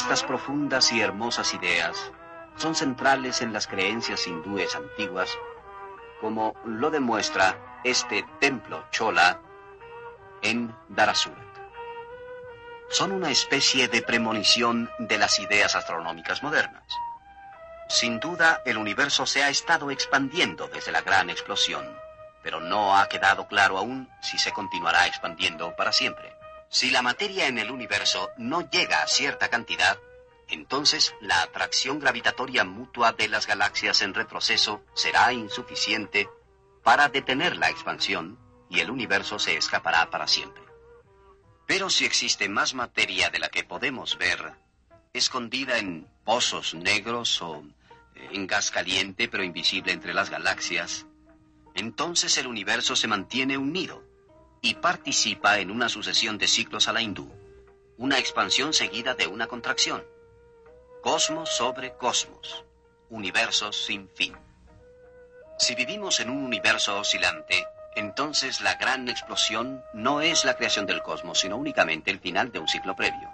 Speaker 1: Estas profundas y hermosas ideas son centrales en las creencias hindúes antiguas, como lo demuestra este templo chola en Darasurat. Son una especie de premonición de las ideas astronómicas modernas. Sin duda, el universo se ha estado expandiendo desde la gran explosión, pero no ha quedado claro aún si se continuará expandiendo para siempre. Si la materia en el universo no llega a cierta cantidad, entonces la atracción gravitatoria mutua de las galaxias en retroceso será insuficiente para detener la expansión y el universo se escapará para siempre. Pero si existe más materia de la que podemos ver, escondida en pozos negros o eh, en gas caliente pero invisible entre las galaxias, entonces el universo se mantiene unido y participa en una sucesión de ciclos a la hindú, una expansión seguida de una contracción. Cosmos sobre cosmos, universos sin fin. Si vivimos en un universo oscilante, entonces la gran explosión no es la creación del cosmos, sino únicamente el final de un ciclo previo.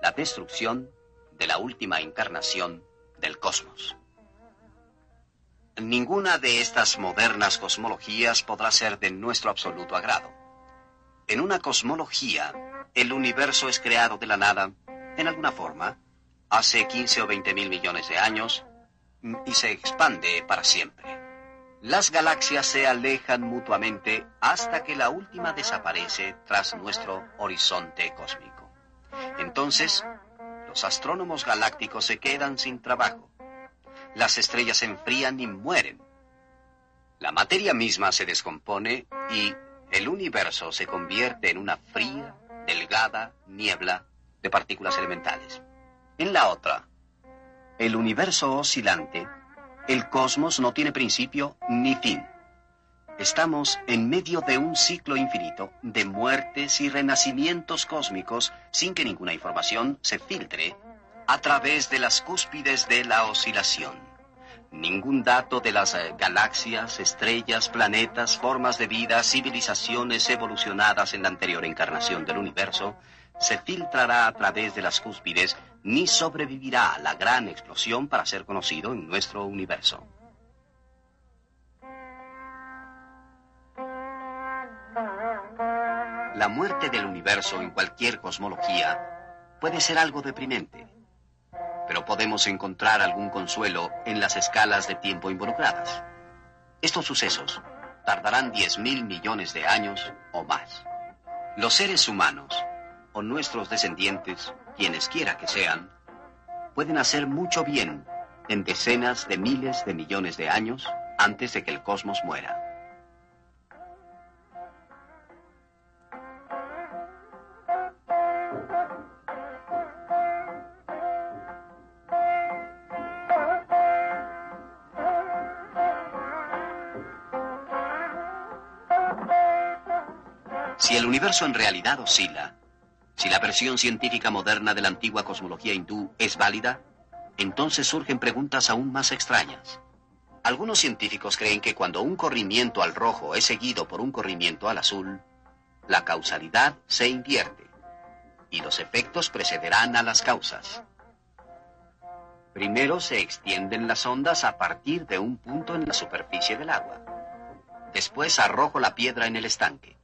Speaker 1: La destrucción de la última encarnación del cosmos. Ninguna de estas modernas cosmologías podrá ser de nuestro absoluto agrado. En una cosmología, el universo es creado de la nada, en alguna forma, hace 15 o 20 mil millones de años, y se expande para siempre. Las galaxias se alejan mutuamente hasta que la última desaparece tras nuestro horizonte cósmico. Entonces, los astrónomos galácticos se quedan sin trabajo. Las estrellas se enfrían y mueren. La materia misma se descompone y el universo se convierte en una fría, delgada niebla de partículas elementales. En la otra, el universo oscilante el cosmos no tiene principio ni fin. Estamos en medio de un ciclo infinito de muertes y renacimientos cósmicos sin que ninguna información se filtre a través de las cúspides de la oscilación. Ningún dato de las eh, galaxias, estrellas, planetas, formas de vida, civilizaciones evolucionadas en la anterior encarnación del universo se filtrará a través de las cúspides ni sobrevivirá a la gran explosión para ser conocido en nuestro universo. La muerte del universo en cualquier cosmología puede ser algo deprimente, pero podemos encontrar algún consuelo en las escalas de tiempo involucradas. Estos sucesos tardarán 10.000 millones de años o más. Los seres humanos o nuestros descendientes, quienes quiera que sean, pueden hacer mucho bien en decenas de miles de millones de años antes de que el cosmos muera. Si el universo en realidad oscila, si la versión científica moderna de la antigua cosmología hindú es válida, entonces surgen preguntas aún más extrañas. Algunos científicos creen que cuando un corrimiento al rojo es seguido por un corrimiento al azul, la causalidad se invierte y los efectos precederán a las causas. Primero se extienden las ondas a partir de un punto en la superficie del agua. Después arrojo la piedra en el estanque.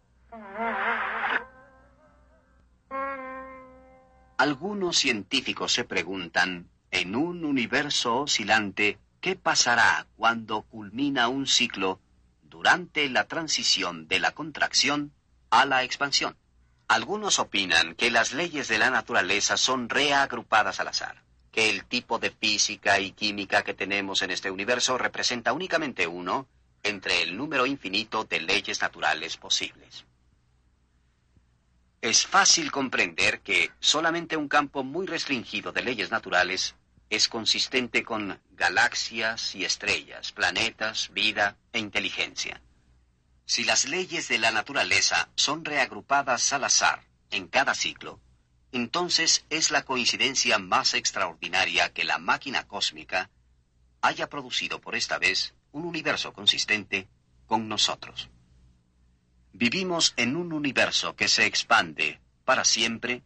Speaker 1: Algunos científicos se preguntan, en un universo oscilante, ¿qué pasará cuando culmina un ciclo durante la transición de la contracción a la expansión? Algunos opinan que las leyes de la naturaleza son reagrupadas al azar, que el tipo de física y química que tenemos en este universo representa únicamente uno entre el número infinito de leyes naturales posibles. Es fácil comprender que solamente un campo muy restringido de leyes naturales es consistente con galaxias y estrellas, planetas, vida e inteligencia. Si las leyes de la naturaleza son reagrupadas al azar en cada ciclo, entonces es la coincidencia más extraordinaria que la máquina cósmica haya producido por esta vez un universo consistente con nosotros. ¿Vivimos en un universo que se expande para siempre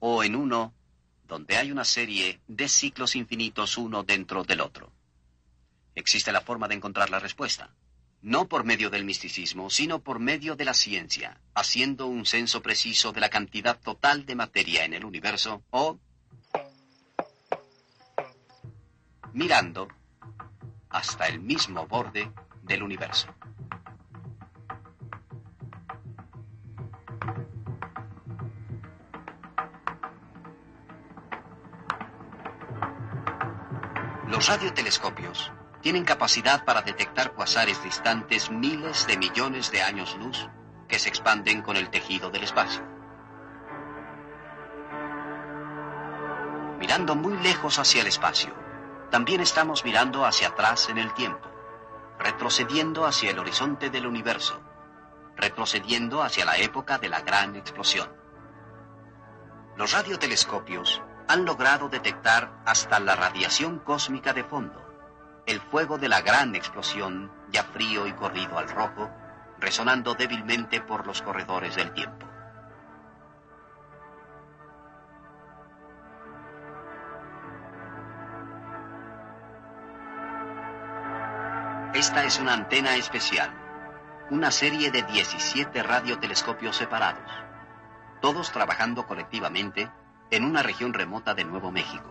Speaker 1: o en uno donde hay una serie de ciclos infinitos uno dentro del otro. Existe la forma de encontrar la respuesta, no por medio del misticismo, sino por medio de la ciencia, haciendo un censo preciso de la cantidad total de materia en el universo o mirando hasta el mismo borde del universo. Los radiotelescopios tienen capacidad para detectar cuasares distantes miles de millones de años luz que se expanden con el tejido del espacio. Mirando muy lejos hacia el espacio, también estamos mirando hacia atrás en el tiempo, retrocediendo hacia el horizonte del universo, retrocediendo hacia la época de la gran explosión. Los radiotelescopios han logrado detectar hasta la radiación cósmica de fondo, el fuego de la gran explosión, ya frío y corrido al rojo, resonando débilmente por los corredores del tiempo. Esta es una antena especial, una serie de 17 radiotelescopios separados, todos trabajando colectivamente en una región remota de Nuevo México.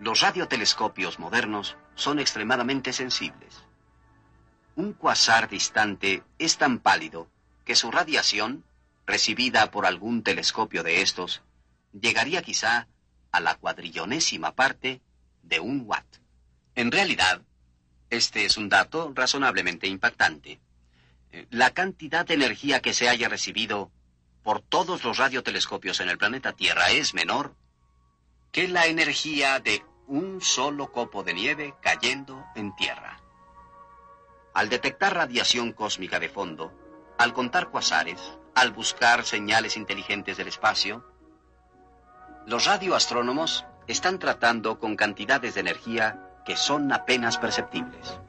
Speaker 1: Los radiotelescopios modernos son extremadamente sensibles. Un cuasar distante es tan pálido que su radiación, recibida por algún telescopio de estos, llegaría quizá a la cuadrillonésima parte de un watt. En realidad, este es un dato razonablemente impactante. La cantidad de energía que se haya recibido por todos los radiotelescopios en el planeta Tierra es menor que la energía de un solo copo de nieve cayendo en tierra. Al detectar radiación cósmica de fondo, al contar cuasares, al buscar señales inteligentes del espacio, los radioastrónomos están tratando con cantidades de energía que son apenas perceptibles.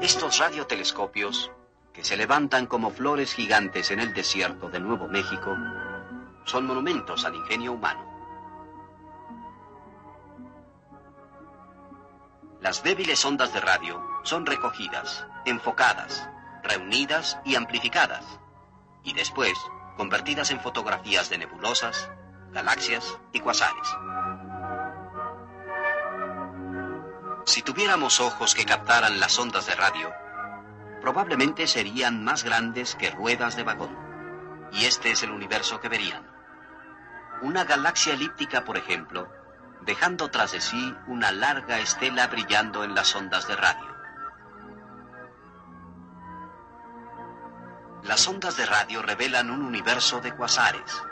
Speaker 1: Estos radiotelescopios, que se levantan como flores gigantes en el desierto de Nuevo México, son monumentos al ingenio humano. Las débiles ondas de radio son recogidas, enfocadas, reunidas y amplificadas, y después convertidas en fotografías de nebulosas, galaxias y cuasares. Tuviéramos ojos que captaran las ondas de radio, probablemente serían más grandes que ruedas de vagón. Y este es el universo que verían. Una galaxia elíptica, por ejemplo, dejando tras de sí una larga estela brillando en las ondas de radio. Las ondas de radio revelan un universo de cuasares,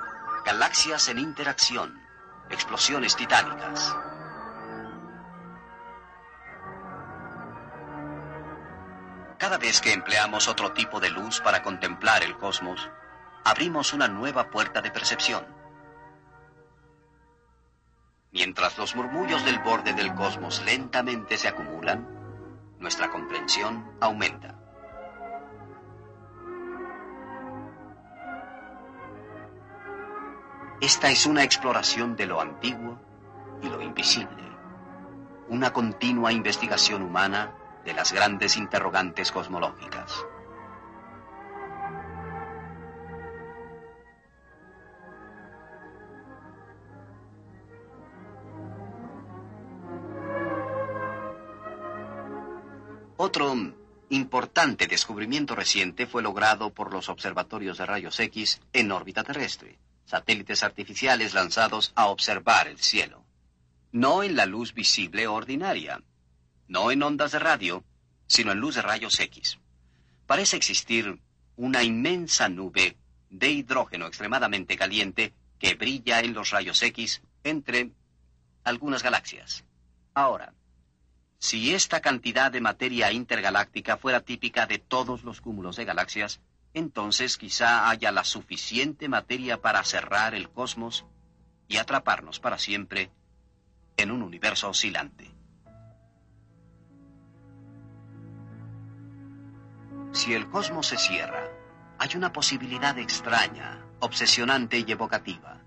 Speaker 1: galaxias en interacción, explosiones titánicas. Cada vez que empleamos otro tipo de luz para contemplar el cosmos, abrimos una nueva puerta de percepción. Mientras los murmullos del borde del cosmos lentamente se acumulan, nuestra comprensión aumenta. Esta es una exploración de lo antiguo y lo invisible, una continua investigación humana de las grandes interrogantes cosmológicas. Otro importante descubrimiento reciente fue logrado por los observatorios de rayos X en órbita terrestre, satélites artificiales lanzados a observar el cielo. No en la luz visible ordinaria, no en ondas de radio, sino en luz de rayos X. Parece existir una inmensa nube de hidrógeno extremadamente caliente que brilla en los rayos X entre algunas galaxias. Ahora, si esta cantidad de materia intergaláctica fuera típica de todos los cúmulos de galaxias, entonces quizá haya la suficiente materia para cerrar el cosmos y atraparnos para siempre en un universo oscilante. Si el cosmos se cierra
Speaker 2: hay una posibilidad extraña, obsesionante y evocativa,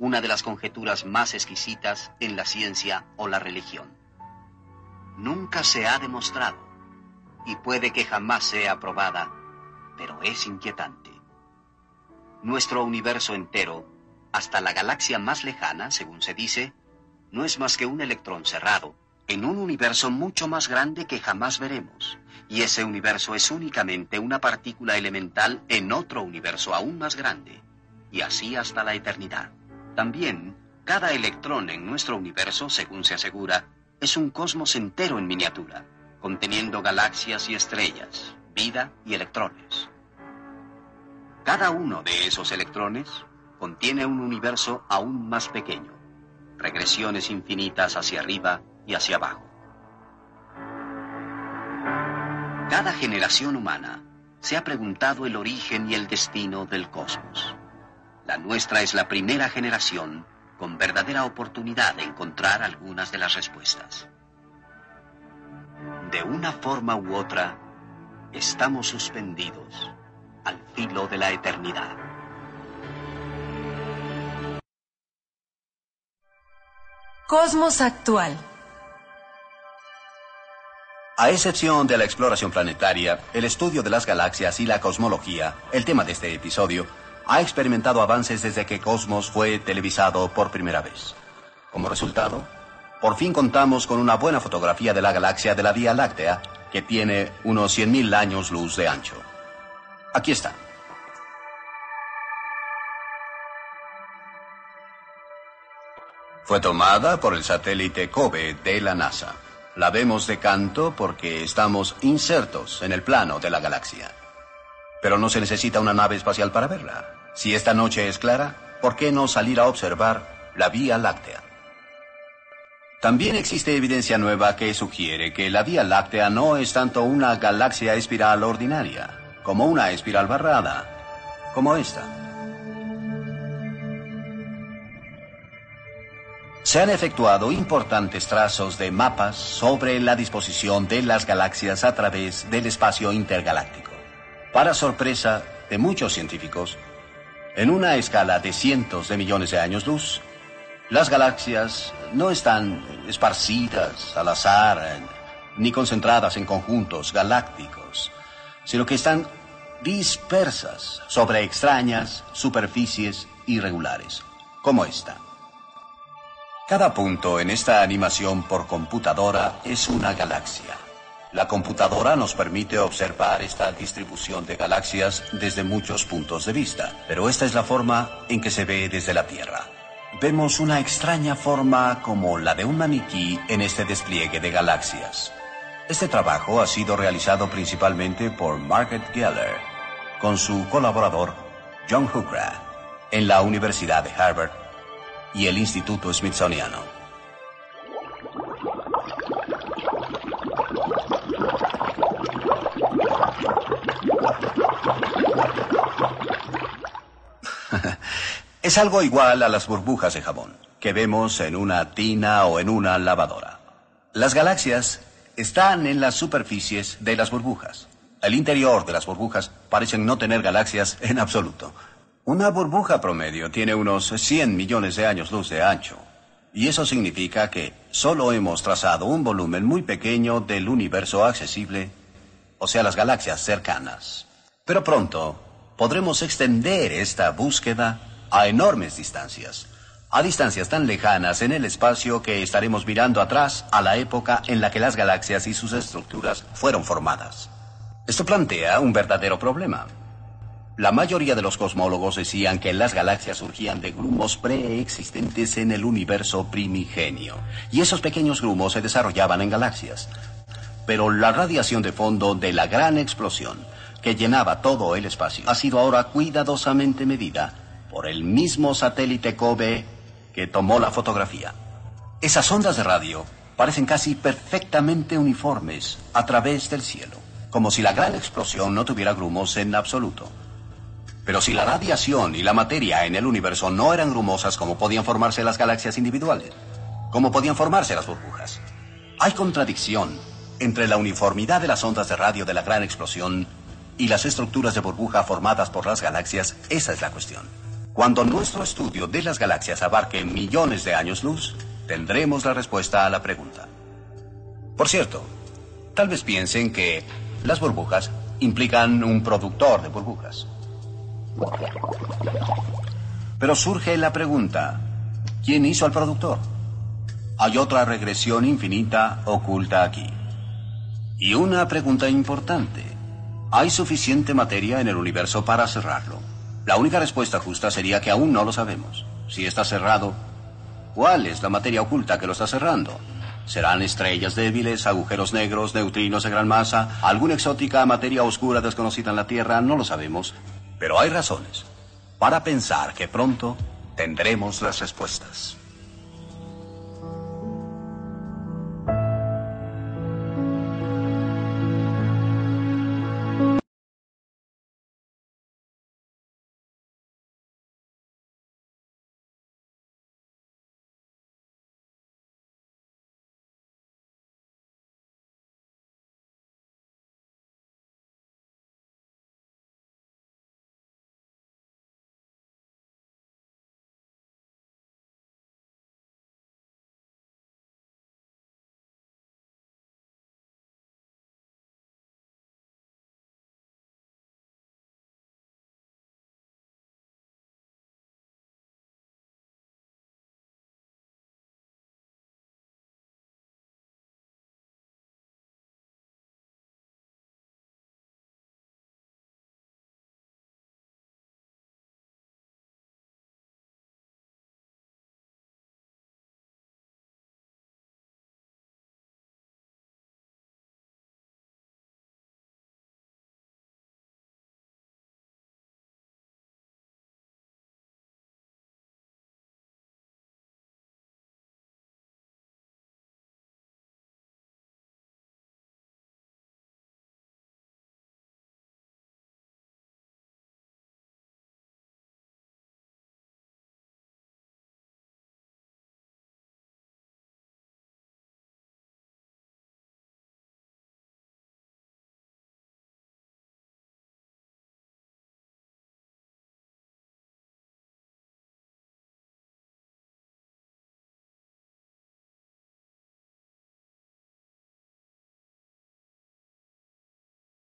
Speaker 2: una de las conjeturas más exquisitas en la ciencia o la religión. Nunca se ha demostrado, y puede que jamás sea probada, pero es inquietante. Nuestro universo entero, hasta la galaxia más lejana, según se dice, no es más que un electrón cerrado en un universo mucho más grande que jamás veremos. Y ese universo es únicamente una partícula elemental en otro universo aún más grande. Y así hasta la eternidad. También, cada electrón en nuestro universo, según se asegura, es un cosmos entero en miniatura, conteniendo galaxias y estrellas, vida y electrones. Cada uno de esos electrones contiene un universo aún más pequeño, regresiones infinitas hacia arriba y hacia abajo. Cada generación humana se ha preguntado el origen y el destino del cosmos. La nuestra es la primera generación con verdadera oportunidad de encontrar algunas de las respuestas. De una forma u otra, estamos suspendidos al filo de la eternidad.
Speaker 3: Cosmos actual.
Speaker 1: A excepción de la exploración planetaria, el estudio de las galaxias y la cosmología, el tema de este episodio, ha experimentado avances desde que Cosmos fue televisado por primera vez. Como resultado, por fin contamos con una buena fotografía de la galaxia de la Vía Láctea, que tiene unos 100.000 años luz de ancho. Aquí está. Fue tomada por el satélite COBE de la NASA. La vemos de canto porque estamos insertos en el plano de la galaxia. Pero no se necesita una nave espacial para verla. Si esta noche es clara, ¿por qué no salir a observar la Vía Láctea? También existe evidencia nueva que sugiere que la Vía Láctea no es tanto una galaxia espiral ordinaria, como una espiral barrada, como esta. Se han efectuado importantes trazos de mapas sobre la disposición de las galaxias a través del espacio intergaláctico. Para sorpresa de muchos científicos, en una escala de cientos de millones de años luz, las galaxias no están esparcidas al azar ni concentradas en conjuntos galácticos, sino que están dispersas sobre extrañas superficies irregulares, como esta. Cada punto en esta animación por computadora es una galaxia. La computadora nos permite observar esta distribución de galaxias desde muchos puntos de vista, pero esta es la forma en que se ve desde la Tierra. Vemos una extraña forma como la de un maniquí en este despliegue de galaxias. Este trabajo ha sido realizado principalmente por Margaret Geller con su colaborador John Hooker en la Universidad de Harvard y el Instituto Smithsoniano. es algo igual a las burbujas de jabón que vemos en una tina o en una lavadora. Las galaxias están en las superficies de las burbujas. El interior de las burbujas parecen no tener galaxias en absoluto. Una burbuja promedio tiene unos 100 millones de años luz de ancho. Y eso significa que solo hemos trazado un volumen muy pequeño del universo accesible, o sea, las galaxias cercanas. Pero pronto podremos extender esta búsqueda a enormes distancias, a distancias tan lejanas en el espacio que estaremos mirando atrás a la época en la que las galaxias y sus estructuras fueron formadas. Esto plantea un verdadero problema. La mayoría de los cosmólogos decían que las galaxias surgían de grumos preexistentes en el universo primigenio, y esos pequeños grumos se desarrollaban en galaxias. Pero la radiación de fondo de la gran explosión que llenaba todo el espacio ha sido ahora cuidadosamente medida por el mismo satélite COBE que tomó la fotografía. Esas ondas de radio parecen casi perfectamente uniformes a través del cielo, como si la gran explosión no tuviera grumos en absoluto. Pero si la radiación y la materia en el universo no eran grumosas, ¿cómo podían formarse las galaxias individuales? ¿Cómo podían formarse las burbujas? Hay contradicción entre la uniformidad de las ondas de radio de la gran explosión y las estructuras de burbuja formadas por las galaxias, esa es la cuestión. Cuando nuestro estudio de las galaxias abarque millones de años luz, tendremos la respuesta a la pregunta. Por cierto, tal vez piensen que las burbujas implican un productor de burbujas. Pero surge la pregunta, ¿quién hizo al productor? Hay otra regresión infinita oculta aquí. Y una pregunta importante. ¿Hay suficiente materia en el universo para cerrarlo? La única respuesta justa sería que aún no lo sabemos. Si está cerrado, ¿cuál es la materia oculta que lo está cerrando? ¿Serán estrellas débiles, agujeros negros, neutrinos de gran masa, alguna exótica materia oscura desconocida en la Tierra? No lo sabemos. Pero hay razones para pensar que pronto tendremos las respuestas.